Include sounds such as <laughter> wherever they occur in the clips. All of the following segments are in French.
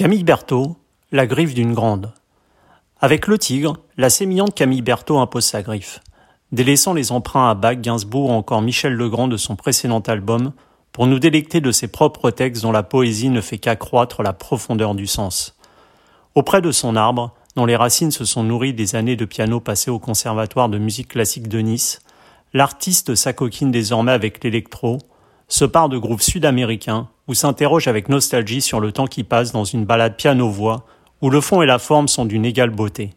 Camille Berthaud, la griffe d'une grande. Avec le tigre, la sémillante Camille Berthaud impose sa griffe, délaissant les emprunts à Bach, Gainsbourg ou encore Michel Legrand de son précédent album, pour nous délecter de ses propres textes dont la poésie ne fait qu'accroître la profondeur du sens. Auprès de son arbre, dont les racines se sont nourries des années de piano passées au Conservatoire de musique classique de Nice, l'artiste s'acoquine désormais avec l'électro, se part de groupes sud-américains ou s'interroge avec nostalgie sur le temps qui passe dans une balade piano-voix où le fond et la forme sont d'une égale beauté.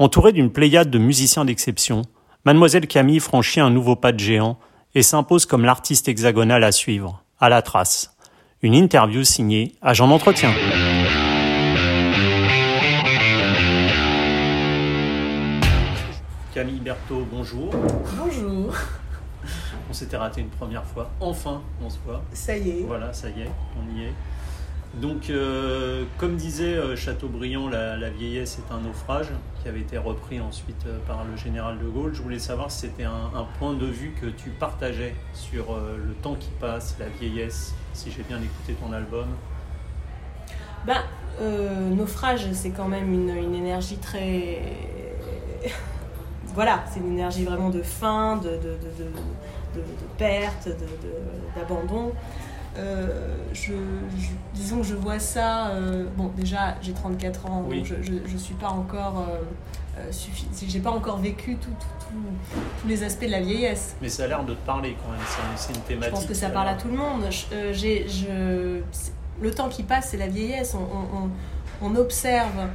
Entourée d'une pléiade de musiciens d'exception, Mademoiselle Camille franchit un nouveau pas de géant et s'impose comme l'artiste hexagonal à suivre, à la trace. Une interview signée Agent d'entretien. Camille Berthaud, bonjour. Bonjour. On s'était raté une première fois. Enfin, on se voit. Ça y est. Voilà, ça y est, on y est. Donc, euh, comme disait euh, Chateaubriand, la, la, vieillesse est un naufrage, qui avait été repris ensuite euh, par le général de Gaulle. Je voulais savoir si c'était un, un, point de vue que tu partageais sur euh, le temps qui passe, la vieillesse, si j'ai bien écouté ton album. Ben, naufrage, c'est quand même une, une énergie très <laughs> voilà, c'est une énergie vraiment de fin, de, de, de, de perte, d'abandon. Euh, je, je, disons que je vois ça. Euh, bon, déjà, j'ai 34 ans, oui. donc je ne suis pas encore. Euh, suffi... J'ai pas encore vécu tout, tout, tout, tous les aspects de la vieillesse. Mais ça a l'air de te parler quand même, c'est une thématique. Je pense que ça parle à tout le monde. Je, je... Le temps qui passe, c'est la vieillesse. On, on, on observe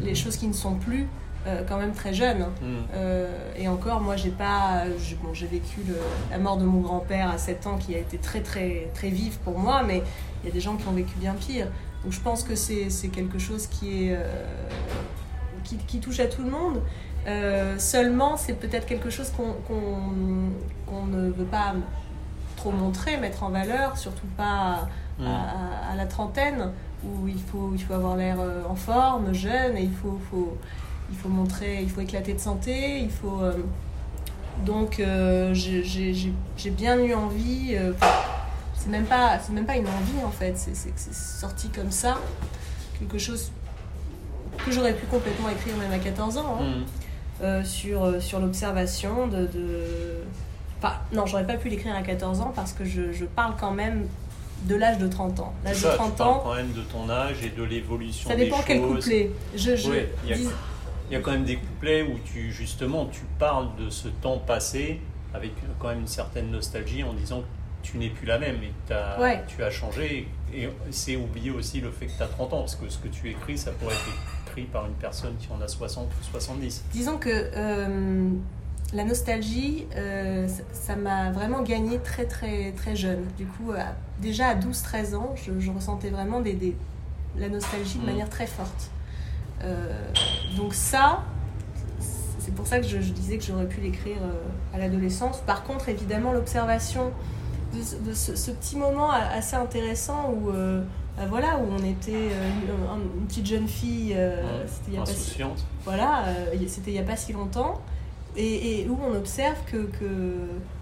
les choses qui ne sont plus. Euh, quand même très jeune. Mm. Euh, et encore, moi, j'ai pas. J'ai bon, vécu le, la mort de mon grand-père à 7 ans qui a été très, très, très vive pour moi, mais il y a des gens qui ont vécu bien pire. Donc je pense que c'est quelque chose qui, est, euh, qui, qui, touche à tout le monde. Seulement, c'est peut-être quelque chose qu'on qu ne veut pas trop montrer, mettre en valeur, surtout pas mm. à, à, à, la trentaine, où il faut, il faut avoir l'air en forme, jeune, et il faut, faut il faut montrer, il faut éclater de santé, il faut. Euh, donc euh, j'ai bien eu envie. Euh, c'est même pas, c'est même pas une envie en fait. C'est c'est sorti comme ça, quelque chose que j'aurais pu complètement écrire même à 14 ans. Hein, mmh. sur, sur l'observation de, de, Enfin, non, j'aurais pas pu l'écrire à 14 ans parce que je, je parle quand même de l'âge de 30 ans. L'âge de 30 tu ans. quand même de ton âge et de l'évolution. Ça dépend des quel choses. couplet. Je, je, Oui, il y a- dis- Il y a quand même des couplets où tu justement tu parles de ce temps passé avec quand même une certaine nostalgie en disant que tu n'es plus la même et Ouais. tu as changé et c'est oublier aussi le fait que tu as 30 ans parce que ce que tu écris ça pourrait être écrit par une personne qui en a 60 ou 70. Disons que euh, la nostalgie, euh, ça- m'a vraiment gagné très très très jeune. Du coup, déjà à 12-13 ans, je, je ressentais vraiment des, des- la nostalgie de Mm. manière très forte. Euh, donc ça, c'est pour ça que je, je disais que j'aurais pu l'écrire euh, à l'adolescence. Par contre, évidemment, l'observation de, ce- de ce, ce petit moment assez intéressant où, euh, bah voilà, où on était euh, une, une petite jeune fille, euh, Ouais. c'était il y a pas si- Insouciante. voilà, c'était il n'y a pas si longtemps, et, et où on observe que, que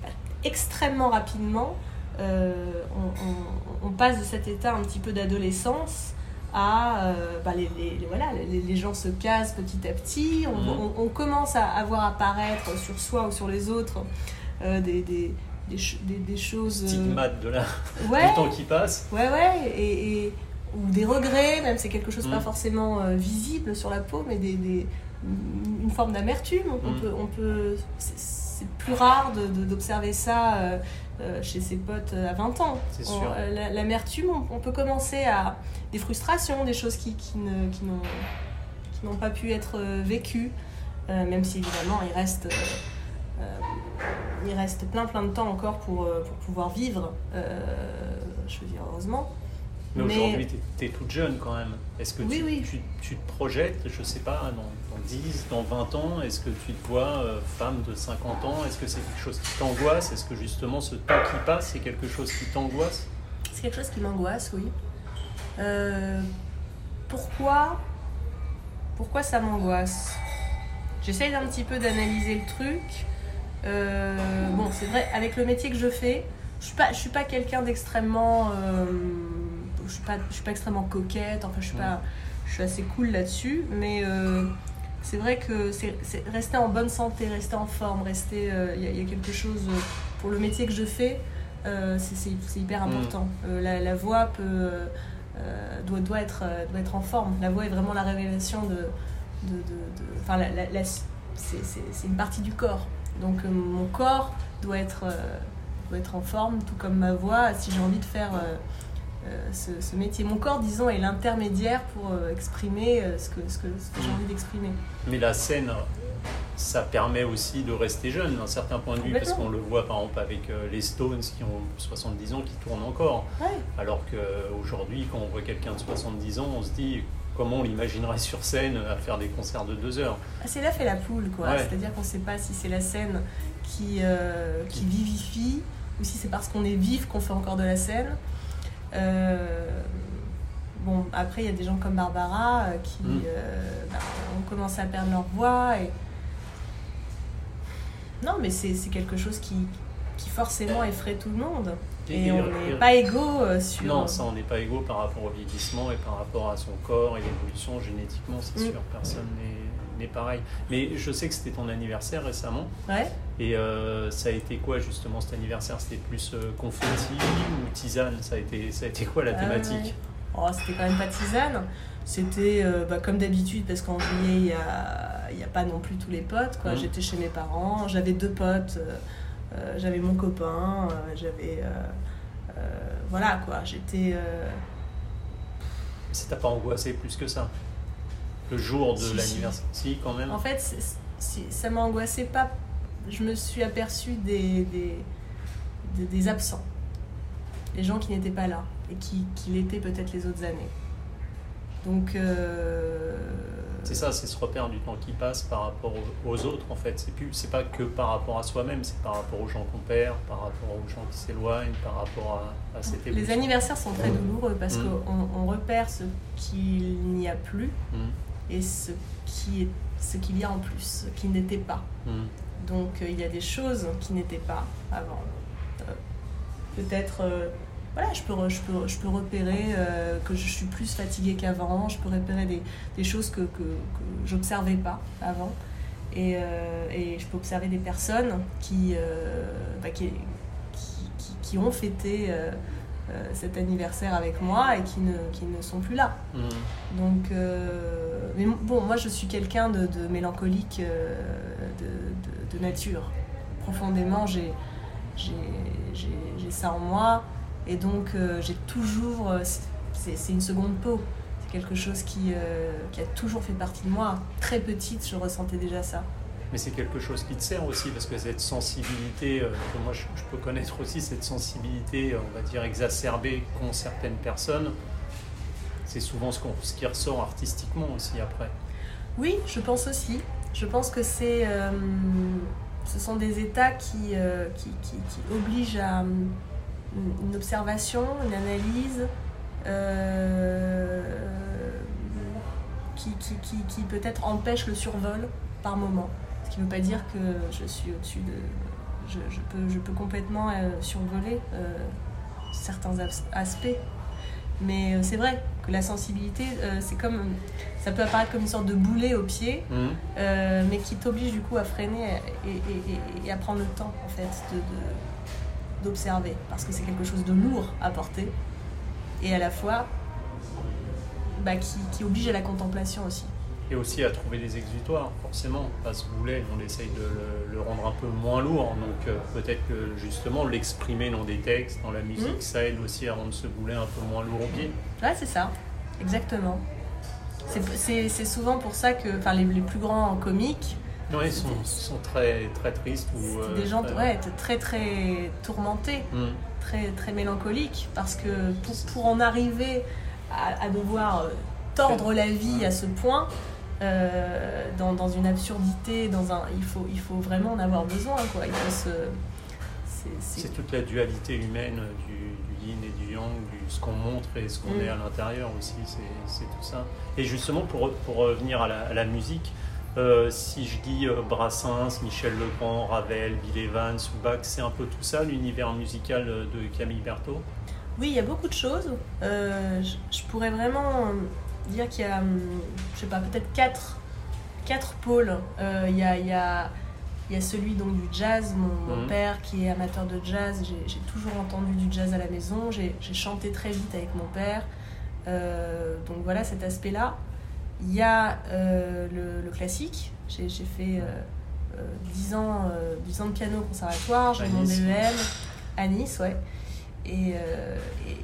bah, extrêmement rapidement, on, on- on passe de cet état un petit peu d'adolescence à euh, bah, les, les- les- voilà, les, les gens se cassent petit à petit, on, Mhm. on- on commence à, à voir apparaître sur soi ou sur les autres euh, des, des, des, des- des choses... euh, de la, <laughs> ouais, du temps qui passe. Ouais, ouais, et, et- ou des regrets, même c'est quelque chose Mm. pas forcément euh, visible sur la peau, mais des, des- une forme d'amertume. On, Mm. peut, on peut, c'est- plus rare de- de- d'observer ça euh, chez ses potes à 20 ans. Euh, la- L'amertume, on, on peut commencer à des frustrations, des choses qui, qui n'ont pas pu être euh, vécues, euh, même si évidemment il reste. il reste plein plein de temps encore pour, pour pouvoir vivre, je veux dire heureusement. Mais, Mais- aujourd'hui, tu es, toute jeune quand même. Est-ce que Oui, tu, oui. Tu, tu te projettes, je sais pas, dans, dans 10, dans 20 ans? Est-ce que tu te vois euh, femme de 50 ans? Est-ce que c'est quelque chose qui t'angoisse? Est-ce que justement ce temps qui passe, c'est quelque chose qui t'angoisse? C'est quelque chose qui m'angoisse, oui. Euh, pourquoi Pourquoi ça m'angoisse? J'essaye un petit peu d'analyser le truc. Euh, bon, c'est vrai, avec le métier que je fais, je suis pas, je suis pas quelqu'un d'extrêmement. Euh, je suis pas, je suis pas extrêmement coquette. Enfin, je suis pas, je suis assez cool là-dessus. Mais euh, c'est vrai que c'est rester en bonne santé, rester en forme, rester. Il y, a quelque chose pour le métier que je fais. c'est hyper mm. important. La, la, voix peut, doit, doit, être, doit être en forme. La voix est vraiment la révélation de. de, de, enfin, la, la, c'est une partie du corps. Donc mon corps doit être être en forme, tout comme ma voix, si j'ai envie de faire euh, euh, ce, métier. Mon corps, disons, est l'intermédiaire pour euh, exprimer ce que, ce que, j'ai envie d'exprimer. Mais la scène, ça permet aussi de rester jeune d'un certain point de vue, parce qu'on le voit par exemple avec les Stones qui ont 70 ans, qui tournent encore. Alors qu'aujourd'hui, quand on voit quelqu'un de 70 ans, on se dit comment on l'imaginerait sur scène à faire des concerts de deux heures? Ah, c'est là fait la poule, quoi. C'est-à-dire qu'on ne sait pas si c'est la scène qui, qui vivifie ou si c'est parce qu'on est vif qu'on fait encore de la scène. Euh, bon, après, il y a des gens comme Barbara euh, qui mm. euh, bah, ont commencé à perdre leur voix. Et... Non, mais c'est quelque chose qui, qui forcément effraie tout le monde. Et, on n'est pas égaux sur. Non, ça, on n'est pas égaux par rapport au vieillissement et par rapport à son corps et l'évolution génétiquement, c'est mm. sûr. Personne n'est pareil. Mais je sais que c'était ton anniversaire récemment. Ouais. Et euh, ça a été quoi justement cet anniversaire? C'était plus euh, confetti ou tisane? Ça a, été, ça a été quoi la ah thématique? oh, C'était quand même pas tisane. C'était euh, bah, comme d'habitude parce qu'en juillet, il n'y a, y a pas non plus tous les potes. Quoi. Mmh. J'étais chez mes parents, j'avais deux potes, j'avais mon copain, j'avais... voilà quoi, j'étais... Ça t'a pas angoissé plus que ça? Le jour de l'anniversaire Si, quand même. En fait, ça m'a angoissé pas. Je me suis aperçue des, des, des, absents. Les gens qui n'étaient pas là et qui, qui l'étaient peut-être les autres années. Donc. Euh, c'est ça, c'est ce repère du temps qui passe par rapport aux, autres en fait. C'est plus, c'est pas que par rapport à soi-même, c'est par rapport aux gens qu'on perd, par rapport aux gens qui s'éloignent, par rapport à, à cette évolution. Les anniversaires sont très douloureux parce mmh. qu'on on repère ce qu'il n'y a plus. Mmh et ce qui est ce qu'il y a en plus, ce qui n'était pas. Hmm. Donc euh, il y a des choses qui n'étaient pas avant. Euh, peut-être, euh, voilà, je peux, je peux, je peux repérer que je suis plus fatiguée qu'avant, je peux repérer des, des choses que, que, que j'observais pas avant. Et, et, je peux observer des personnes qui, bah, qui, qui, qui, ont fêté cet anniversaire avec moi et qui ne, qui ne sont plus là. Mmh. Donc, euh, mais bon, moi je suis quelqu'un de, de, mélancolique euh, de, de, nature. Profondément, j'ai ça en moi et donc j'ai toujours. C'est une seconde peau. C'est quelque chose qui, qui a toujours fait partie de moi. Très petite, je ressentais déjà ça mais c'est quelque chose qui te sert aussi, parce que cette sensibilité, euh, que moi je, peux connaître aussi, cette sensibilité, on va dire, exacerbée qu'ont certaines personnes, c'est souvent ce, ce, qui ressort artistiquement aussi après. Oui, je pense aussi. Je pense que c'est, euh, ce sont des états qui, euh, qui, qui, qui, obligent à une observation, une analyse, qui, qui peut-être empêche le survol par moment. Ce qui ne veut pas dire que je suis au-dessus de. Je, peux, je peux complètement euh, survoler euh, certains aspects. Mais euh, c'est vrai que la sensibilité, c'est comme. Ça peut apparaître comme une sorte de boulet au pied, mmh. mais qui t'oblige du coup à freiner et, à prendre le temps, en fait, d'observer. parce que c'est quelque chose de lourd à porter et à la fois bah, qui, qui oblige à la contemplation aussi et aussi à trouver des exutoires, forcément. À ce boulet, on essaye de le, rendre un peu moins lourd, donc euh, peut-être que justement l'exprimer dans des textes, dans la musique, mmh. ça aide aussi à rendre ce boulet un peu moins lourd au pied. Ouais, c'est ça, exactement. C'est souvent pour ça que les, les plus grands comiques, oui, ils sont, sont, très, très tristes. Ou, euh, des gens très... Ouais, très, très tourmentés, mmh. très, très mélancoliques, parce que pour, pour en arriver à, à devoir euh, tordre la vie à ce point, euh, dans, dans, une absurdité, dans un, il, faut, il faut vraiment en avoir besoin. Quoi. Il faut c'est, toute la dualité humaine du, yin et du yang, du, ce qu'on montre et ce qu'on mm. est à l'intérieur aussi, c'est, tout ça. Et justement, pour, pour revenir à la, la musique, euh, si je dis euh, Brassens, Michel Legrand, Ravel, Bill Evans ou Bach, c'est un peu tout ça, l'univers musical de Camille Berthaud? Oui, il y a beaucoup de choses. Euh, je, je pourrais vraiment dire qu'il y a, hum, je sais pas, peut-être quatre, quatre pôles. Euh, Il y, a, il y, a, il y a celui donc, du jazz. Mon, mon Mhm. père qui est amateur de jazz, j'ai toujours entendu du jazz à la maison. J'ai j'ai chanté très vite avec mon père. Euh, donc voilà cet aspect-là. Il y a euh, le, le classique. J'ai j'ai fait euh, euh, 10, ans, euh, 10 ans de piano au conservatoire. J'ai mon. DEM à Nice, ouais. Et, euh,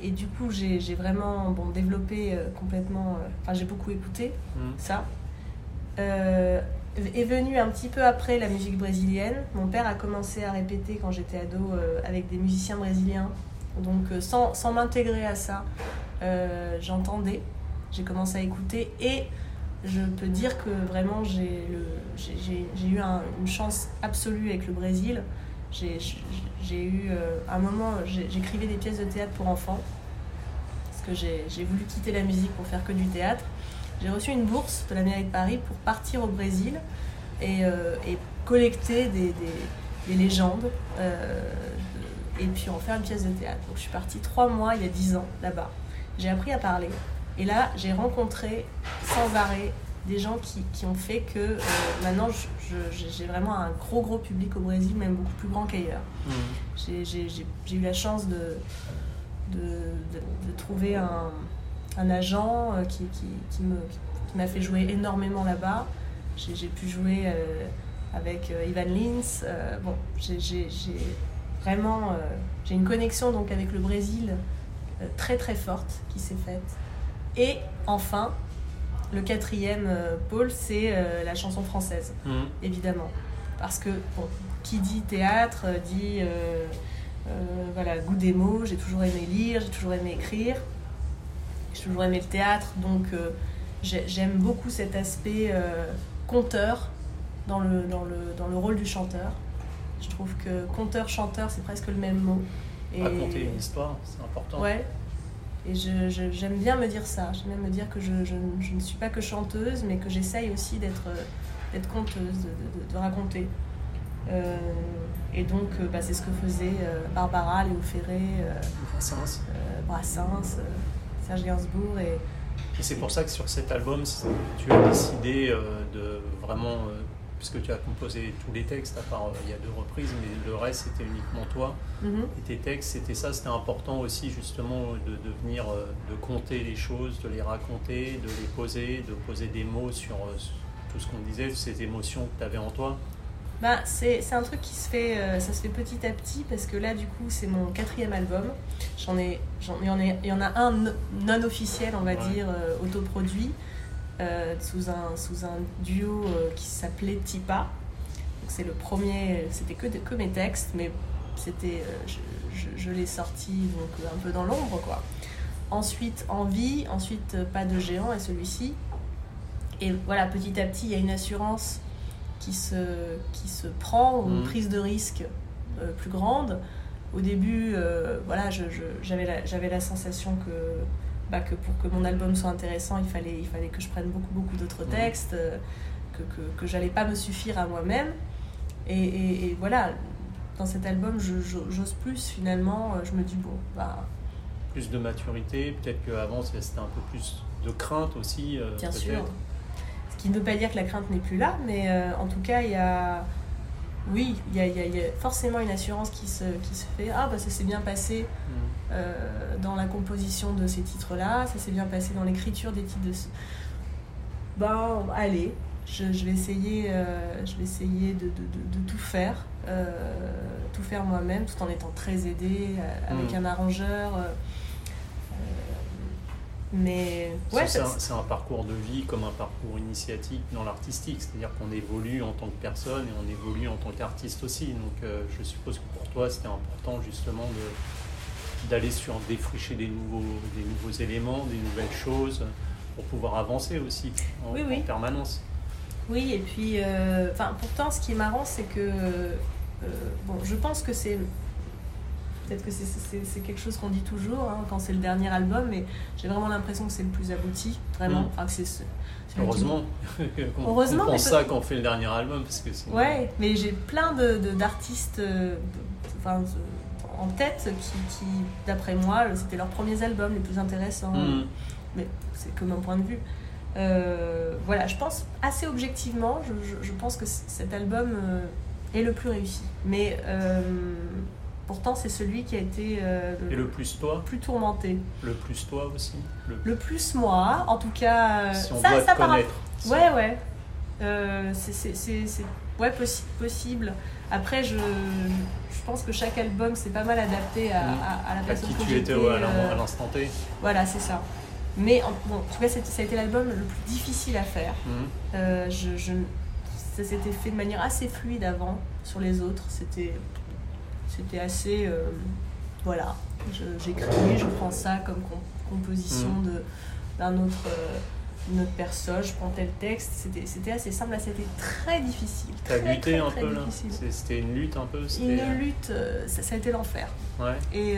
et, et du coup, j'ai vraiment bon, développé euh, complètement. euh, Enfin, j'ai beaucoup écouté Mhm. ça. Est venue un petit peu après la musique brésilienne. Mon père a commencé à répéter quand j'étais ado avec des musiciens brésiliens. Donc, sans, sans m'intégrer à ça, j'entendais, j'ai commencé à écouter et je peux dire que vraiment j'ai eu un- une chance absolue avec le Brésil. J'ai eu euh, un moment, j'écrivais des pièces de théâtre pour enfants parce que j'ai voulu quitter la musique pour faire que du théâtre. J'ai reçu une bourse de la mairie de Paris pour partir au Brésil et, euh, collecter des, des- des légendes euh, et puis en faire une pièce de théâtre. Donc je suis partie trois mois il y a dix ans là-bas. J'ai appris à parler et là j'ai rencontré sans arrêt des gens qui, qui ont fait que euh, maintenant j'ai vraiment un gros gros public au Brésil, même beaucoup plus grand qu'ailleurs. Mhm. J'ai- eu la chance de, de, de- de trouver un, un agent euh, qui, qui, qui me- qui m'a fait jouer énormément là-bas. J'ai pu jouer euh, avec euh, Ivan Lins. Bon, j'ai- vraiment j'ai une connexion donc avec le Brésil très très forte qui s'est faite. Et enfin, le quatrième euh, pôle, c'est euh, la chanson française Mhm. évidemment. Parce que, bon, qui dit théâtre euh, dit voilà, goût des mots. J'ai toujours aimé lire, j'ai toujours aimé écrire, j'ai toujours aimé le théâtre. Donc, j'ai- j'aime beaucoup cet aspect conteur dans le, dans, le, dans le rôle du chanteur. Je trouve que conteur-chanteur, c'est presque le même mot. Et- Raconter une histoire, c'est important. Ouais. Et je- je- j'aime bien me dire ça. J'aime bien me dire que je, je- ne suis pas que chanteuse, mais que j'essaye aussi d'être euh, conteuse, de, de- de raconter. Euh, et donc, euh, bah, c'est ce que faisaient Barbara, Léo Ferré, Brassens. Brassens, Serge Gainsbourg. Et, Et c'est pour ça que sur cet album, tu as décidé de vraiment, puisque tu as composé tous les textes, à part euh, il y a deux reprises, mais le reste c'était uniquement toi. Mhm. Et tes textes, c'était ça, c'était important aussi justement de, de venir, euh, de compter les choses, de les raconter, de les poser, de poser des mots sur euh, tout ce qu'on disait, ces émotions que tu avais en toi. Bah, c'est c'est un truc qui se fait, euh, ça se fait petit à petit parce que là, du coup, c'est mon quatrième album. J'en ai, il, y en a, un no- non officiel, on va Ouais. dire, euh, autoproduit, euh, sous, un, sous un duo euh, qui s'appelait Tipa. Donc, c'est le premier, c'était que, que mes textes, mais c'était, euh, je, je, je l'ai sorti donc, un peu dans l'ombre, quoi. Ensuite, Envie, ensuite Pas de géant et celui-ci. Et voilà, petit à petit, il y a une assurance qui se, qui se prend, une Mhm. prise de risque plus grande. Au début, voilà, j'avais la, j'avais la sensation que, bah, que pour que mon album soit intéressant, il fallait, il fallait que je prenne beaucoup, beaucoup d'autres textes, euh, que, que, que j'allais pas me suffire à moi-même. Et, et- et voilà, dans cet album, j'ose plus finalement. Euh, Je me dis, bon, bah, Plus de maturité, peut-être qu'avant c'était un peu plus de crainte aussi. euh, Bien sûr. Ce qui ne veut pas dire que la crainte n'est plus là, mais euh, en tout cas, il y a. Oui, il y a, y y forcément une assurance qui se, qui se fait. Ah, bah ça s'est bien passé Mhm. euh, dans la composition de ces titres-là, ça s'est bien passé dans l'écriture des titres de. ce- Ben, allez, je, je vais essayer, euh, je vais essayer de, de- de- de tout faire, euh, tout faire moi-même, tout en étant très aidée, avec Mhm. un arrangeur. Mais ouais, c'est un, parcours de vie comme un parcours initiatique dans l'artistique, c'est-à-dire qu'on évolue en tant que personne et on évolue en tant qu'artiste aussi. Donc euh, je suppose que pour toi c'était important justement de- d'aller sur défricher des nouveaux, des nouveaux éléments, des nouvelles choses pour pouvoir avancer aussi en, Oui, oui. en permanence. Oui, et puis, euh, pourtant, ce qui est marrant, c'est que, euh, bon, je pense que c'est, peut-être que c'est- c'est c'est quelque chose qu'on dit toujours hein, quand c'est le dernier album, mais j'ai vraiment l'impression que c'est le plus abouti, vraiment. Mm. Enfin, c'est c'est Heureusement <laughs> qu'on qu'on pense peut- ça quand on fait le dernier album parce que Ouais, mais j'ai plein de de- d'artistes, euh, de- enfin, en tête qui, d'après moi, c'était leurs premiers albums les plus intéressants. Mm. Mais c'est que mon point de vue. Euh, voilà, je pense assez objectivement, je, pense que cet album euh, est le plus réussi. Mais euh, pourtant, c'est celui qui a été le, Et le plus toi plus tourmenté. Le plus toi aussi Le, plus moi, en tout cas. Si on ça, doit ça connaître. Ouais, ouais. c'est ouais, possible. Après, je, je pense que chaque album, c'est pas mal adapté à, mm. à, la personne à qui tu étais à l'instant T. Voilà, c'est ça. Mais en, bon, en tout cas, ça a été l'album le plus difficile à faire. Euh, je, je, ça s'était fait de manière assez fluide avant sur les autres. C'était, c'était assez. Euh, voilà. J'écris, je prends ça comme composition de, d'un autre. Euh, autre personne, je prends tel texte, c'était, assez simple, là c'était très difficile. T'as lutté un peu là C'était une lutte un peu Une lutte, ça, ça, a été l'enfer. Ouais. Et,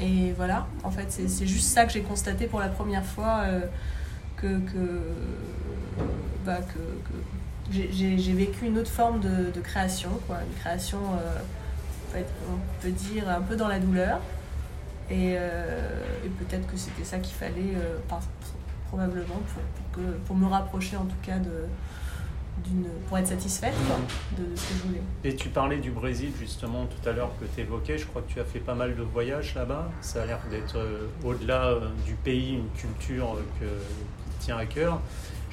et voilà, en fait, c'est juste ça que j'ai constaté pour la première fois euh, que, que, bah, que, j'ai vécu une autre forme de, création, quoi. Une création, euh, on peut dire, un peu dans la douleur. Et, euh, peut-être que c'était ça qu'il fallait, probablement, pour, me rapprocher en tout cas de, pour être satisfaite de, ce que je voulais. Et tu parlais du Brésil justement tout à l'heure que tu évoquais, je crois que tu as fait pas mal de voyages là-bas, ça a l'air d'être euh, au-delà euh, du pays, une culture euh, qui tient à cœur.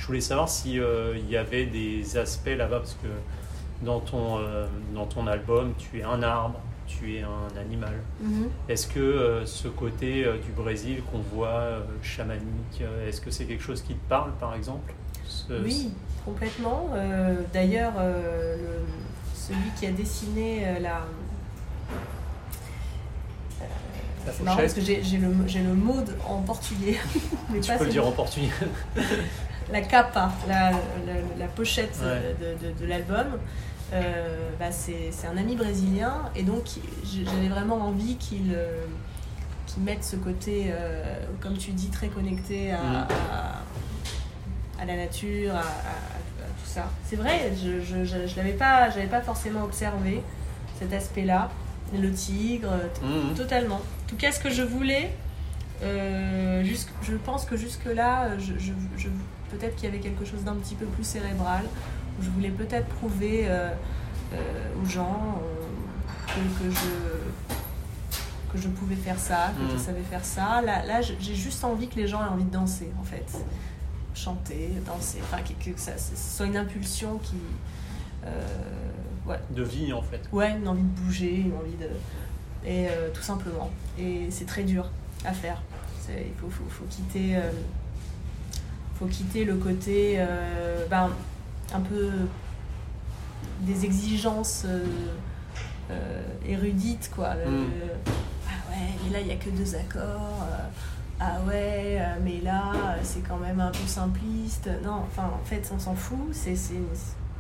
Je voulais savoir s'il il y avait des aspects là-bas, parce que dans ton, dans ton album, tu es un arbre, tu es un animal. Mhm. Est-ce que ce côté du Brésil qu'on voit chamanique, est-ce que c'est quelque chose qui te parle par exemple? Oui, Complètement. Euh, d'ailleurs, euh, celui qui a dessiné euh, la. C'est marrant parce que j'ai le, le mot en portugais. <laughs> Mais tu peux le dire en portugais. <laughs> la capa, la, la, pochette de, de, l'album. bah c'est un ami brésilien et donc j'avais vraiment envie qu'il mette ce côté, comme tu dis, très connecté à, mm. à, la nature, à, c'est vrai, je je, l'avais pas forcément observé cet aspect-là. Le tigre, mhm. totalement. En tout cas, ce que je voulais, euh, je pense que jusque-là, je, je, peut-être qu'il y avait quelque chose d'un petit peu plus cérébral. Où je voulais peut-être prouver euh, euh, aux gens que, que, je, que je pouvais faire ça, que je mhm. savais faire ça. Là, là j'ai juste envie que les gens aient envie de danser, en fait chanter, danser, enfin que, que ça, soit une impulsion qui. Euh, ouais. De vie en fait. Ouais, une envie de bouger, une envie de. Et euh, tout simplement. Et c'est très dur à faire. Il faut, faut, faut, quitter. Euh, faut quitter le côté. ben, un peu. des exigences érudites, quoi. Hmm. ah ouais, mais là, il n'y a que deux accords ah ouais, euh, mais là, c'est quand même un peu simpliste. Non, enfin, en fait, on s'en fout. C'est,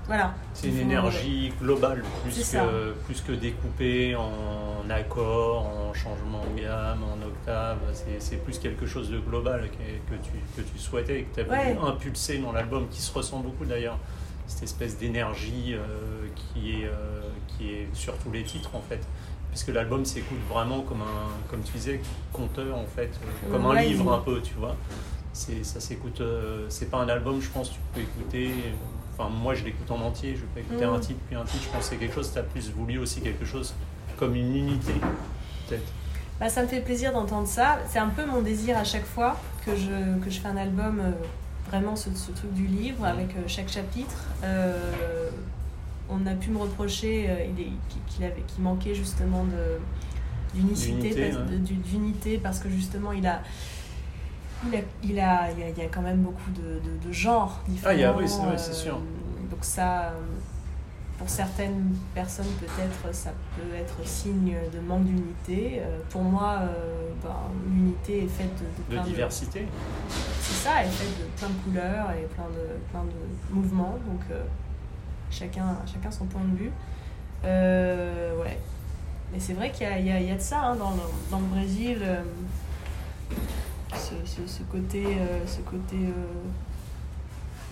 voilà. C'est une énergie globale, plus que, plus que découpée en accords, en changement de gamme, en octave. C'est, plus quelque chose de global que, que, tu, que tu souhaitais et que tu as voulu impulser dans l'album, qui se ressent beaucoup d'ailleurs. Cette espèce d'énergie euh, qui, est, euh, qui est sur tous les titres en fait puisque l'album s'écoute vraiment comme un, comme tu disais, conteur en fait, euh, comme un livre un peu, tu vois. Ça s'écoute, c'est pas un album, je pense, tu peux écouter. Enfin, moi, je l'écoute en entier. Je peux écouter un mm. titre puis un titre. Je pense que c'est quelque chose. Tu as plus voulu aussi quelque chose comme une unité, peut-être. Bah, ça me fait plaisir d'entendre ça. C'est un peu mon désir à chaque fois que je, que je fais un album, euh, vraiment ce, ce, truc du livre, avec chaque chapitre on a pu me reprocher euh, qu'il avait qu'il manquait justement de d'unicité d'unité parce que justement il a il a, il a, il y a, quand même beaucoup de, de, genres différents. Ah, il y a, oui, c'est sûr. Euh, donc ça, pour certaines personnes, peut-être, ça peut être signe de manque d'unité. Euh, pour moi, ben, l'unité est faite de, de, diversité. C'est ça, elle est faite de plein de couleurs et plein de, plein de mouvements. Donc chacun, chacun son point de vue. Euh, ouais. Mais c'est vrai qu'il y, y, y a, de ça hein, dans, le, dans, le, Brésil, euh, ce, ce, côté, euh, ce côté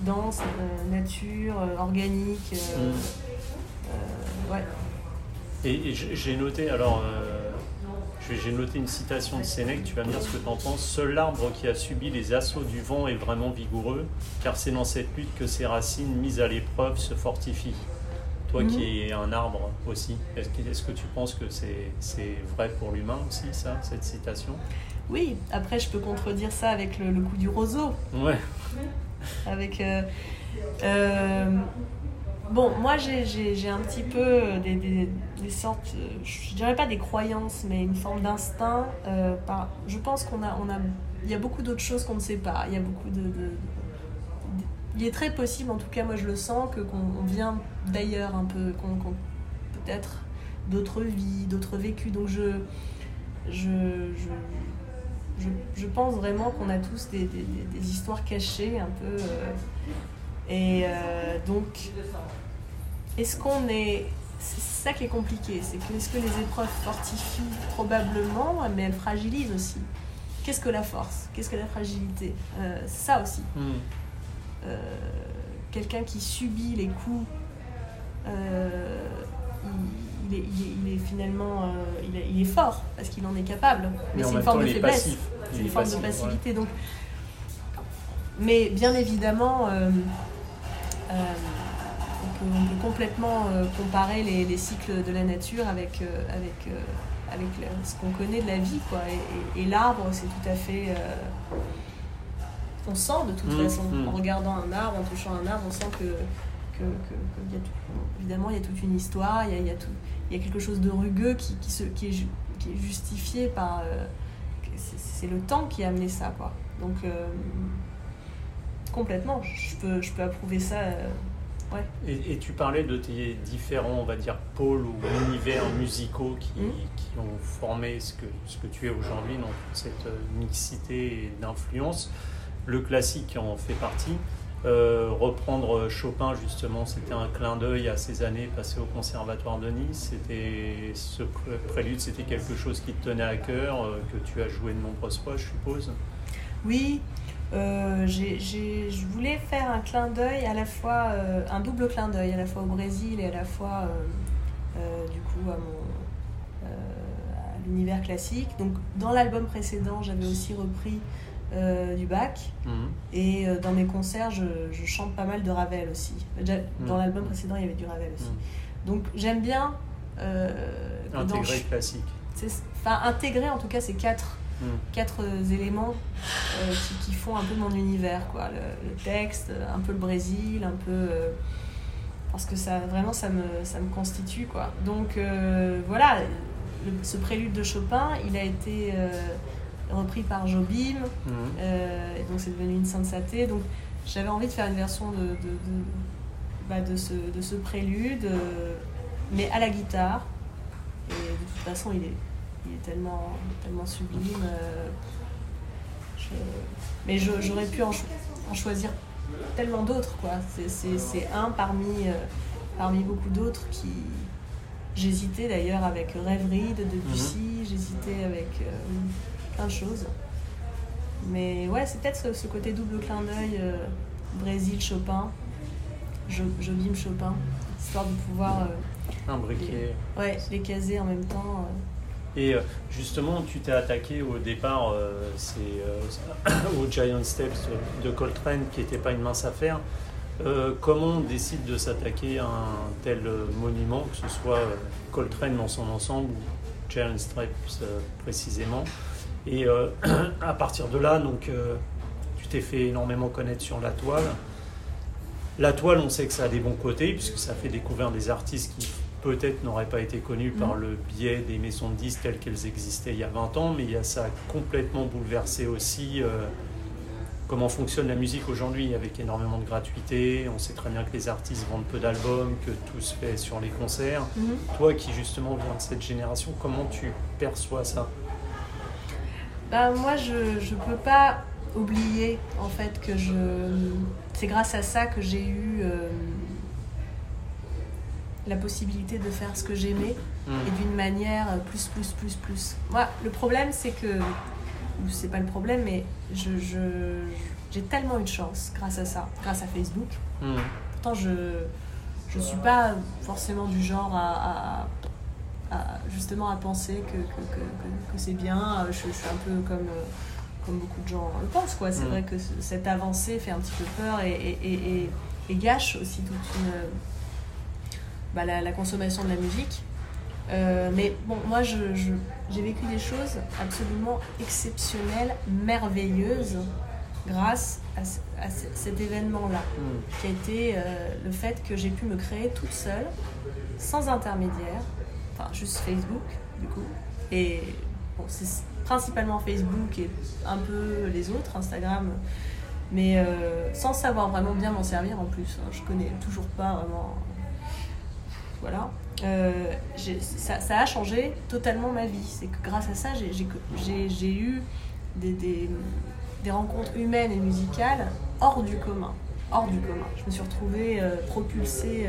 danse, nature, organique. Mm. ouais. Et, j'ai noté, alors, euh, j'ai noté une citation de Sénèque, tu vas me dire ce que tu en penses. Seul l'arbre qui a subi les assauts du vent est vraiment vigoureux, car c'est dans cette lutte que ses racines, mises à l'épreuve, se fortifient. Toi qui mhm. es un arbre aussi, est-ce que, tu penses que c'est vrai pour l'humain aussi, ça, cette citation? Oui, après je peux contredire ça avec le, coup du roseau. Ouais. Avec. Euh, euh, Bon, moi j'ai un petit peu des, sortes, je dirais pas des croyances, mais une forme d'instinct. Euh, je pense qu'on a, on a, il y a beaucoup d'autres choses qu'on ne sait pas. Il y a beaucoup de, il est très possible, en tout cas moi je le sens, que qu'on vient d'ailleurs un peu, qu'on, peut-être d'autres vies, d'autres vécus. Donc je, je, je, je, pense vraiment qu'on a tous des, histoires cachées un peu. Euh, et euh, donc est-ce qu'on est. C'est ça qui est compliqué, c'est que est-ce que les épreuves fortifient probablement, mais elles fragilisent aussi. Qu'est-ce que la force? Qu'est-ce que la fragilité? Euh, Ça aussi. Hmm. Euh, quelqu'un qui subit les coups, euh, il, est, il, est, finalement il, est, il, est, fort parce qu'il en est capable. Mais, c'est une forme de faiblesse. C'est une forme de passivité. Donc, mais bien évidemment, on peut complètement euh, comparer les, cycles de la nature avec, euh, avec, euh, avec ce qu'on connaît de la vie. Quoi. Et, l'arbre, c'est tout à fait. on sent de toute mmh, façon, mmh. en regardant un arbre, en touchant un arbre, on sent que, que, y a évidemment, il y a toute une histoire, il y a, il y a, tout, il y a quelque chose de rugueux qui, qui, se, qui, est, qui est justifié par. c'est le temps qui a amené ça. Quoi. Donc, complètement, je peux, je peux approuver ça et, tu parlais de tes différents, on va dire, pôles ou univers musicaux qui, mmh. qui ont formé ce que, ce que tu es aujourd'hui, donc cette euh, mixité d'influences. Le classique en fait partie. Euh, reprendre Chopin, justement, c'était un clin d'œil à ces années passées au Conservatoire de Nice. C'était ce prélude, c'était quelque chose qui te tenait à cœur, euh, que tu as joué de nombreuses fois, je suppose. Oui, euh, je voulais faire un clin d'œil à la fois, un double clin d'œil à la fois au Brésil et à la fois du coup à, mon, l'univers classique. Donc dans l'album précédent, j'avais aussi repris du Bach mhm. et dans mes concerts, je, chante pas mal de Ravel aussi. Dans mhm. l'album précédent, il y avait du Ravel aussi. Mhm. Donc j'aime bien intégrer classique. Enfin intégrer en tout cas ces quatre quatre éléments euh, qui, font un peu mon univers quoi le, texte un peu le Brésil un peu euh, parce que ça vraiment ça me ça me constitue quoi donc euh, voilà ce prélude de Chopin il a été repris par Jobim mm. et donc c'est devenu une sainte donc j'avais envie de faire une version de, de, de, bah, de ce, de ce prélude mais à la guitare et de toute façon il est il est tellement, tellement sublime. Euh, mais j'aurais pu en, choisir tellement d'autres, quoi. C'est un parmi, euh, parmi beaucoup d'autres qui. J'hésitais d'ailleurs avec Rêverie de Debussy, mhm. j'hésitais avec euh, plein de choses. Mais ouais, c'est peut-être ce, côté double clin d'œil Brésil, Chopin, Jobim, Chopin, histoire de pouvoir. Imbriquer. ouais, les caser en même temps. Et euh, justement, tu t'es attaqué au départ euh, c'est, euh, <coughs> au Giant Steps de Coltrane, qui n'était pas une mince affaire. comment on décide de s'attaquer à un tel monument, que ce soit Coltrane dans son ensemble ou Giant Steps précisément? Et <clears throat> à partir de là, donc, tu t'es fait énormément connaître sur la toile. La toile, on sait que ça a des bons côtés, puisque ça fait découvrir des artistes qui peut-être n'aurait pas été connu par mm. le biais des maisons de disques telles qu'elles existaient il y a 20 ans, mais ça a complètement bouleversé aussi euh, comment fonctionne la musique aujourd'hui, avec énormément de gratuité. On sait très bien que les artistes vendent peu d'albums, que tout se fait sur les concerts. Mm-hmm. Toi qui justement viens de cette génération, comment tu perçois ça? Bah, Moi, je ne peux pas oublier en fait que je... c'est grâce à ça que j'ai eu... Euh, la possibilité de faire ce que j'aimais hmm. et d'une manière plus, plus, plus, plus. Moi, le problème, c'est que, ou c'est pas le problème, mais je, j'ai tellement eu de chance grâce à ça, grâce à Facebook. Hmm. Pourtant, je je suis pas forcément du genre à, justement à penser que, que, que, que c'est bien. Je, je, suis un peu comme, comme beaucoup de gens le pensent. Quoi. C'est mm. vrai que cette avancée fait un petit peu peur et, et, et, et gâche aussi toute une, bah, la, la, consommation de la musique. Euh, mais bon, moi, j'ai je, j'ai vécu des choses absolument exceptionnelles, merveilleuses, grâce à, à cet événement-là, mm. qui a été euh, le fait que j'ai pu me créer toute seule, sans intermédiaire, juste Facebook, du coup. Et bon, c'est principalement Facebook et un peu les autres, Instagram, mais euh, sans savoir vraiment bien m'en servir en plus. Hein. Je connais toujours pas vraiment. Voilà. Euh, ça, a changé totalement ma vie. C'est que grâce à ça, j'ai eu des, rencontres humaines et musicales hors du commun. Hors du commun. Je me suis retrouvée euh, propulsée.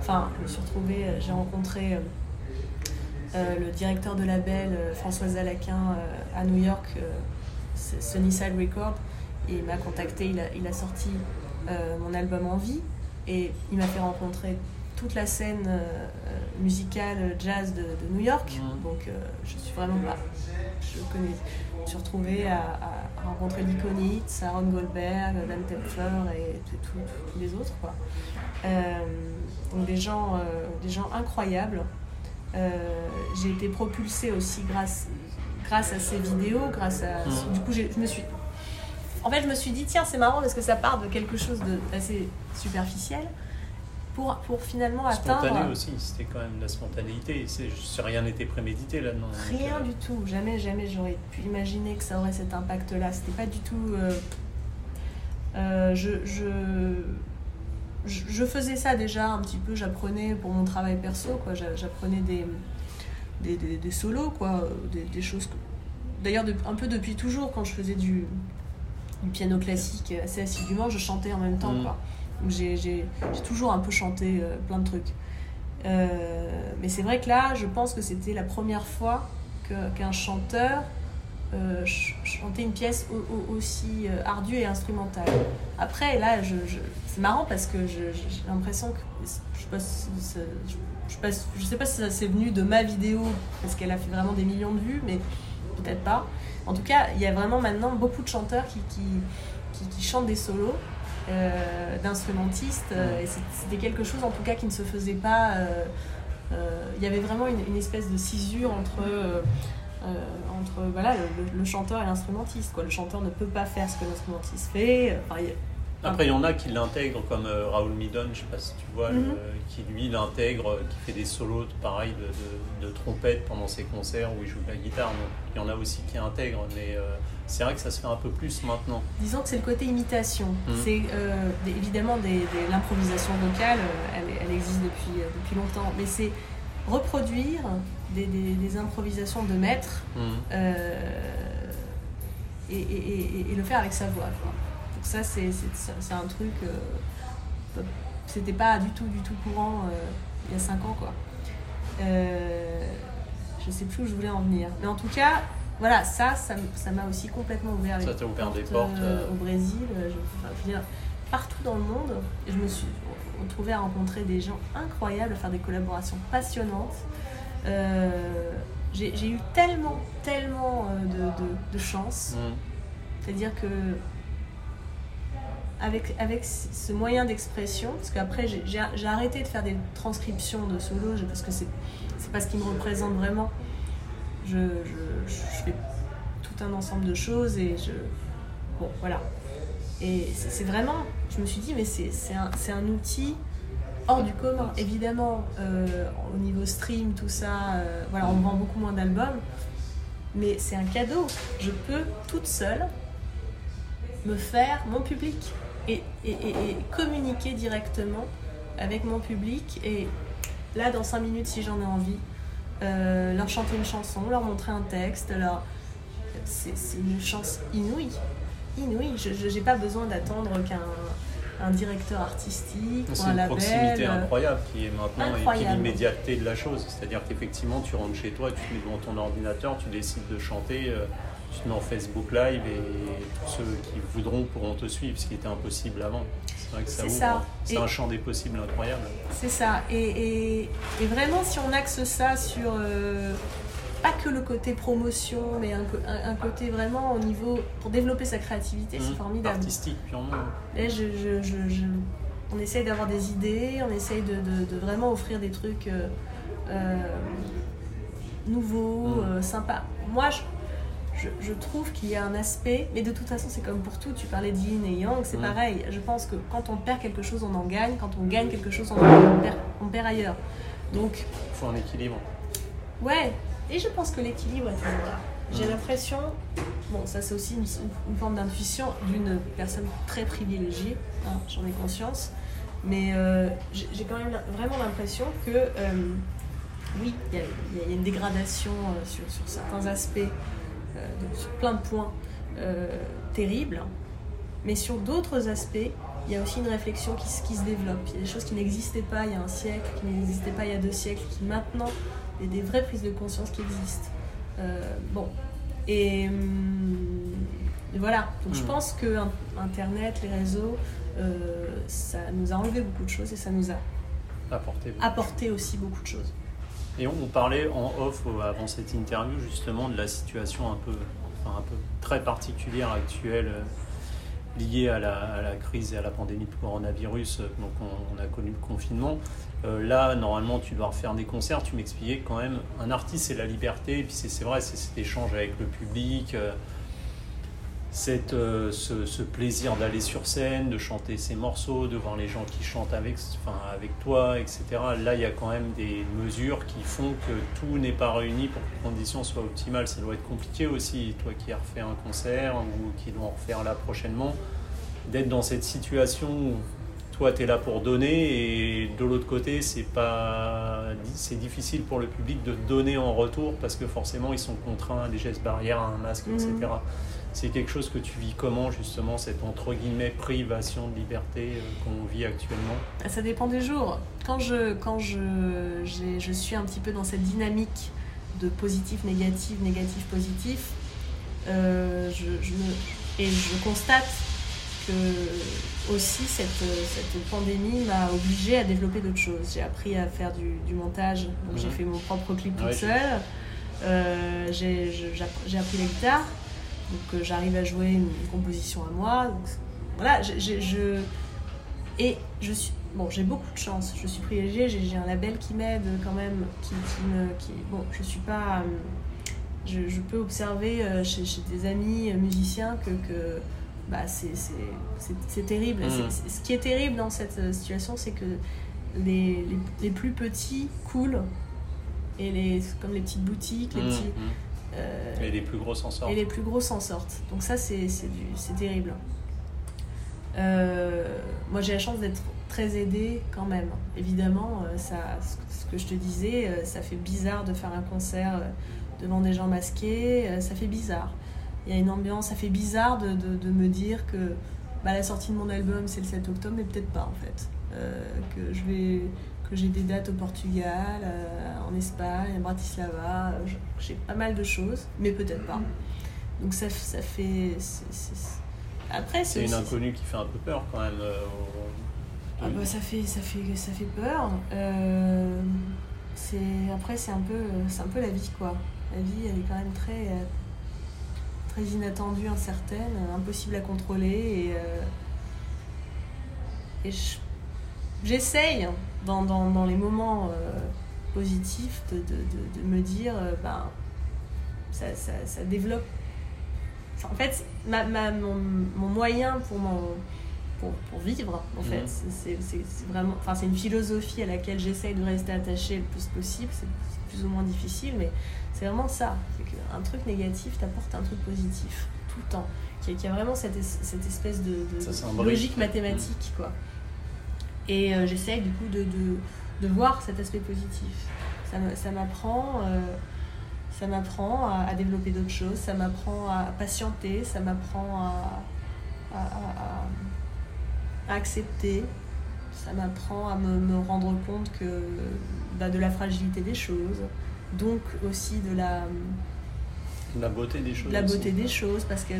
Enfin, je me suis retrouvée. J'ai rencontré le directeur de label, François Zalaquin, à New York, Sunnyside Records. Et il m'a contacté. Il a, il a sorti mon album En vie. Et il m'a fait rencontrer toute la scène euh, musicale jazz de, de New York. Donc euh, je suis vraiment là. Je connais. Je suis retrouvée à, à rencontrer l'Iconite, Aaron Goldberg, Dan Templer et tous les autres. Quoi. Euh, donc des gens, euh, des gens incroyables. Euh, j'ai été propulsée aussi grâce, grâce à ces vidéos, grâce à. Mmh. Du coup, je me suis. En fait, je me suis dit, tiens, c'est marrant parce que ça part de quelque chose d'assez superficiel pour, pour finalement Spontané atteindre. aussi, c'était quand même la spontanéité. Rien n'était prémédité là-dedans. Rien du tout. Jamais, jamais j'aurais pu imaginer que ça aurait cet impact-là. C'était pas du tout. Euh, euh, je, je, je, faisais ça déjà un petit peu. J'apprenais pour mon travail perso, quoi. J'apprenais des, des, des, des, solos, quoi. Des, des choses. Que... D'ailleurs, un peu depuis toujours, quand je faisais du, du piano classique assez assidûment, je chantais en même temps, mmh. quoi. J'ai toujours un peu chanté euh, plein de trucs. Euh, mais c'est vrai que là, je pense que c'était la première fois qu'un qu chanteur euh, chantait une pièce au, au, aussi euh, ardue et instrumentale. Après, là, je, je, c'est marrant parce que j'ai l'impression que. Je sais pas si ça, je, je, sais pas, je sais pas si ça c'est venu de ma vidéo parce qu'elle a fait vraiment des millions de vues, mais peut-être pas. En tout cas, il y a vraiment maintenant beaucoup de chanteurs qui, qui, qui, qui chantent des solos euh, d'instrumentistes. Euh, et c'était quelque chose en tout cas qui ne se faisait pas. Euh, il y avait vraiment une, une, espèce de cisure entre, entre voilà, le, le, chanteur et l'instrumentiste. Le chanteur ne peut pas faire ce que l'instrumentiste fait. Enfin, après, il y en a qui l'intègrent, comme euh, Raoul Midon, je sais pas si tu vois, mm -hmm. le, qui lui l'intègre, qui fait des solos pareil de, de, de, trompette pendant ses concerts où il joue de la guitare. Donc, il y en a aussi qui intègrent, mais euh, c'est vrai que ça se fait un peu plus maintenant. Disons que c'est le côté imitation. Mm -hmm. C'est euh, évidemment des, des, l'improvisation vocale, euh, elle, elle, existe depuis, euh, depuis longtemps, mais c'est reproduire des, des, improvisations de maître mm -hmm. et, et, et, le faire avec sa voix. Quoi ça, c'est un truc. Euh, C'était pas du tout, du tout courant euh, il y a 5 ans, quoi. Euh, je sais plus où je voulais en venir. Mais en tout cas, voilà, ça, ça m'a aussi complètement ouvert les ça portes, ouvert des portes euh, au Brésil. Je, enfin, je veux dire, partout dans le monde, je me suis retrouvée à rencontrer des gens incroyables, à faire des collaborations passionnantes. Euh, J'ai eu tellement, tellement de, de, de chance. Mmh. C'est-à-dire que avec, avec ce moyen d'expression, parce qu'après j'ai arrêté de faire des transcriptions de solo, parce que c'est pas ce qui me représente vraiment. Je, je, je, fais tout un ensemble de choses et je. Bon, voilà. Et c'est vraiment. Je me suis dit, mais c'est un, un outil hors du commun. Évidemment, euh, au niveau stream, tout ça, euh, voilà, on vend beaucoup moins d'albums, mais c'est un cadeau. Je peux toute seule me faire mon public et, communiquer directement avec mon public. Et là, dans 5 minutes, si j'en ai envie, euh, leur chanter une chanson, leur montrer un texte, leur... c'est une chance inouïe. Inouïe. Je n'ai pas besoin d'attendre qu'un un directeur artistique ou un label. C'est une proximité incroyable qui est maintenant incroyable. et qui est l'immédiateté de la chose. C'est-à-dire qu'effectivement, tu rentres chez toi, tu te mets devant ton ordinateur, tu décides de chanter. Euh, tu te mets en Facebook Live et tous ceux qui voudront pourront te suivre, ce qui était impossible avant. C'est vrai que ça ouvre. C'est un champ des possibles incroyable. C'est ça. Et, et, vraiment, si on axe ça sur euh, pas que le côté promotion, mais un, un, côté vraiment au niveau pour développer sa créativité, c'est mmh. formidable. Artistique, purement. Je, je, je, on essaye d'avoir des idées, on essaye de, de, vraiment offrir des trucs euh, euh, nouveaux, mmh. sympas. Moi, je, je, trouve qu'il y a un aspect, mais de toute façon c'est comme pour tout, tu parlais de yin et yang, c'est mm. pareil. Je pense que quand on perd quelque chose, on en gagne, quand on gagne quelque chose, on, perd, on perd, ailleurs. Donc... Il faut un équilibre. Ouais, et je pense que l'équilibre est toujours là. J'ai mm. l'impression, bon ça c'est aussi une, forme d'intuition d'une personne très privilégiée, hein, j'en ai conscience, mais euh, j'ai quand même vraiment l'impression que... Euh, oui, il y, a une dégradation euh, sur, sur, certains aspects sur plein de points terribles. Mais sur d'autres aspects, il y a aussi une réflexion qui, qui, se développe. Il y a des choses qui n'existaient pas il y a un siècle, qui n'existaient pas il y a deux siècles, qui maintenant, a des vraies prises de conscience qui existent. Euh, bon. Et, hum, voilà. Donc je hmm. pense que Internet, les réseaux, ça nous a enlevé beaucoup de choses et ça nous a apporté, apporté aussi beaucoup de choses. Et on parlait en off avant cette interview justement de la situation un peu, enfin un peu très particulière actuelle euh, liée à la, crise et à la pandémie de coronavirus. Donc on, a connu le confinement. Euh, là, normalement, tu dois refaire des concerts. Tu m'expliquais quand même, un artiste, c'est la liberté. Puis c'est vrai, c'est cet échange avec le public. Euh, euh, ce, plaisir d'aller sur scène, de chanter ses morceaux, de voir les gens qui chantent avec, enfin, avec toi, etc. Là, il y a quand même des mesures qui font que tout n'est pas réuni pour que les conditions soient optimales. Ça doit être compliqué aussi, toi qui as refait un concert ou qui dois en refaire là prochainement, d'être dans cette situation où toi, tu es là pour donner et de l'autre côté, c'est pas c'est difficile pour le public de donner en retour parce que forcément, ils sont contraints à des gestes barrières, à un masque, etc. C'est quelque chose que tu vis comment justement, cette entre guillemets privation de liberté euh, qu'on vit actuellement? Ah, Ça dépend des jours. Quand je, quand je, je suis un petit peu dans cette dynamique de positif, négatif, négatif, positif, euh, je, et je constate que aussi cette, cette pandémie m'a obligée à développer d'autres choses. J'ai appris à faire du, montage, donc j'ai mhm. fait mon propre clip toute seule. Euh, j'ai appris la guitare, donc j'arrive à jouer une, composition à moi. voilà, je, et je suis bon, j'ai beaucoup de chance. Je suis privilégiée, j'ai un label qui m'aide quand même, qui, me, qui, bon, je suis pas, je, je peux observer euh, chez, chez, des amis musiciens que, que bah c'est terrible. Mm. Ce qui est terrible dans cette euh, situation, c'est que les, les, les, plus petits coulent, et les, comme les petites boutiques, les mm, petits. Mm. Euh, et les plus gros s'en sortent. Et les plus gros s'en sortent. Donc ça, c'est terrible. Euh, moi, j'ai la chance d'être très aidée quand même. Évidemment, ça, ce que je te disais, ça fait bizarre de faire un concert devant des gens masqués. Ça fait bizarre. Il y a une ambiance, ça fait bizarre de, de, de me dire que bah, la sortie de mon album, c'est le 7 octobre, mais peut-être pas en fait. que je vais que j'ai des dates au Portugal, euh, en Espagne, à Bratislava, j'ai pas mal de choses, mais peut-être pas. Donc ça, ça fait... Après, c'est une inconnue qui fait un peu peur quand même. Euh, ah bah, ça fait ça fait ça fait peur. Euh, après c'est un peu un peu la vie quoi. La vie elle est quand même très très inattendue, incertaine, impossible à contrôler et et j'essaye dans, dans, dans, les moments euh, positifs de, de, de, me dire, euh, ben, ça, ça, ça, développe. en fait, ma, ma, mon, mon, moyen pour, mon, pour, pour vivre, en fait, mhm. c'est vraiment. Enfin, c'est une philosophie à laquelle j'essaye de rester attachée le plus possible. Plus ou moins difficile, mais c'est vraiment ça. C'est qu'un truc négatif t'apporte un truc positif, tout le temps. Qui a, a vraiment cette, cette espèce de, de logique mathématique, quoi. Et euh, j'essaye du coup de, de, de, voir cet aspect positif. Ça m'apprend euh, ça m'apprend à, développer d'autres choses, ça m'apprend à patienter, ça m'apprend à, à, accepter, ça m'apprend à me, me, rendre compte que, bah, de la fragilité des choses, donc aussi de la, la beauté des choses. La beauté des choses, parce que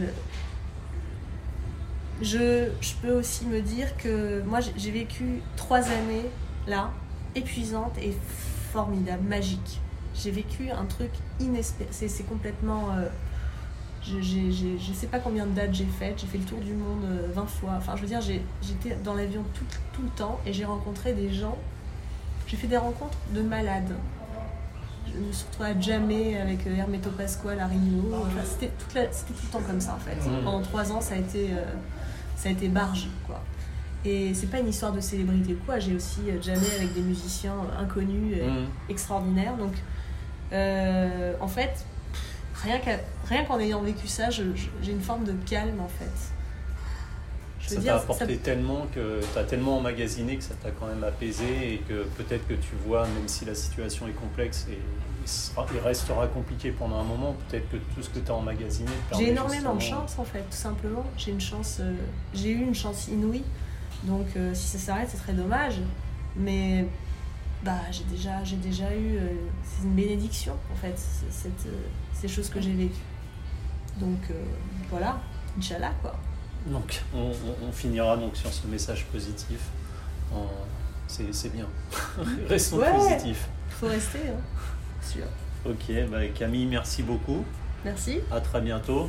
je, je peux aussi me dire que moi, j'ai- vécu trois années là, épuisantes et formidables, magiques. J'ai vécu un truc inespéré. C'est c'est complètement. euh, je, je sais pas combien de dates j'ai faites. J'ai fait le tour du monde euh, 20 fois. Enfin, je veux dire, j'étais dans l'avion tout, tout le temps et j'ai rencontré des gens. J'ai fait des rencontres de malades. Je me suis retrouvée à jammer avec euh, Hermeto Pasquale à Rio. Enfin, c'était, tout le temps comme ça en fait. Pendant trois ans, ça a été, euh, ça a été barge quoi. Et c'est pas une histoire de célébrité ou quoi. J'ai aussi euh, jammé avec des musiciens euh, inconnus, et extraordinaires. Donc, euh, en fait, rien, qu'à- rien qu'en ayant vécu ça, j'ai une forme de calme en fait. Je Ça t'a apporté tellement que tu as tellement emmagasiné que ça t'a quand même apaisé et que peut-être que tu vois, même si la situation est complexe et il, restera compliqué pendant un moment, peut-être que tout ce que tu as emmagasiné J'ai énormément de justement- chance en fait, tout simplement. J'ai une chance, euh, j'ai eu une chance inouïe. Donc euh, si ça s'arrête, c'est très dommage. Mais bah j'ai déjà, j'ai déjà eu, euh, c'est une bénédiction en fait, cette, ces choses que j'ai vécues. Donc euh, voilà, Inch'Allah quoi. Donc, on, on- on finira donc sur ce message positif. En- C'est bien. <laughs> Restons Ouais. positifs. Faut rester, hein. <laughs> sûr. Ok, bah Camille, merci beaucoup. Merci. À très bientôt.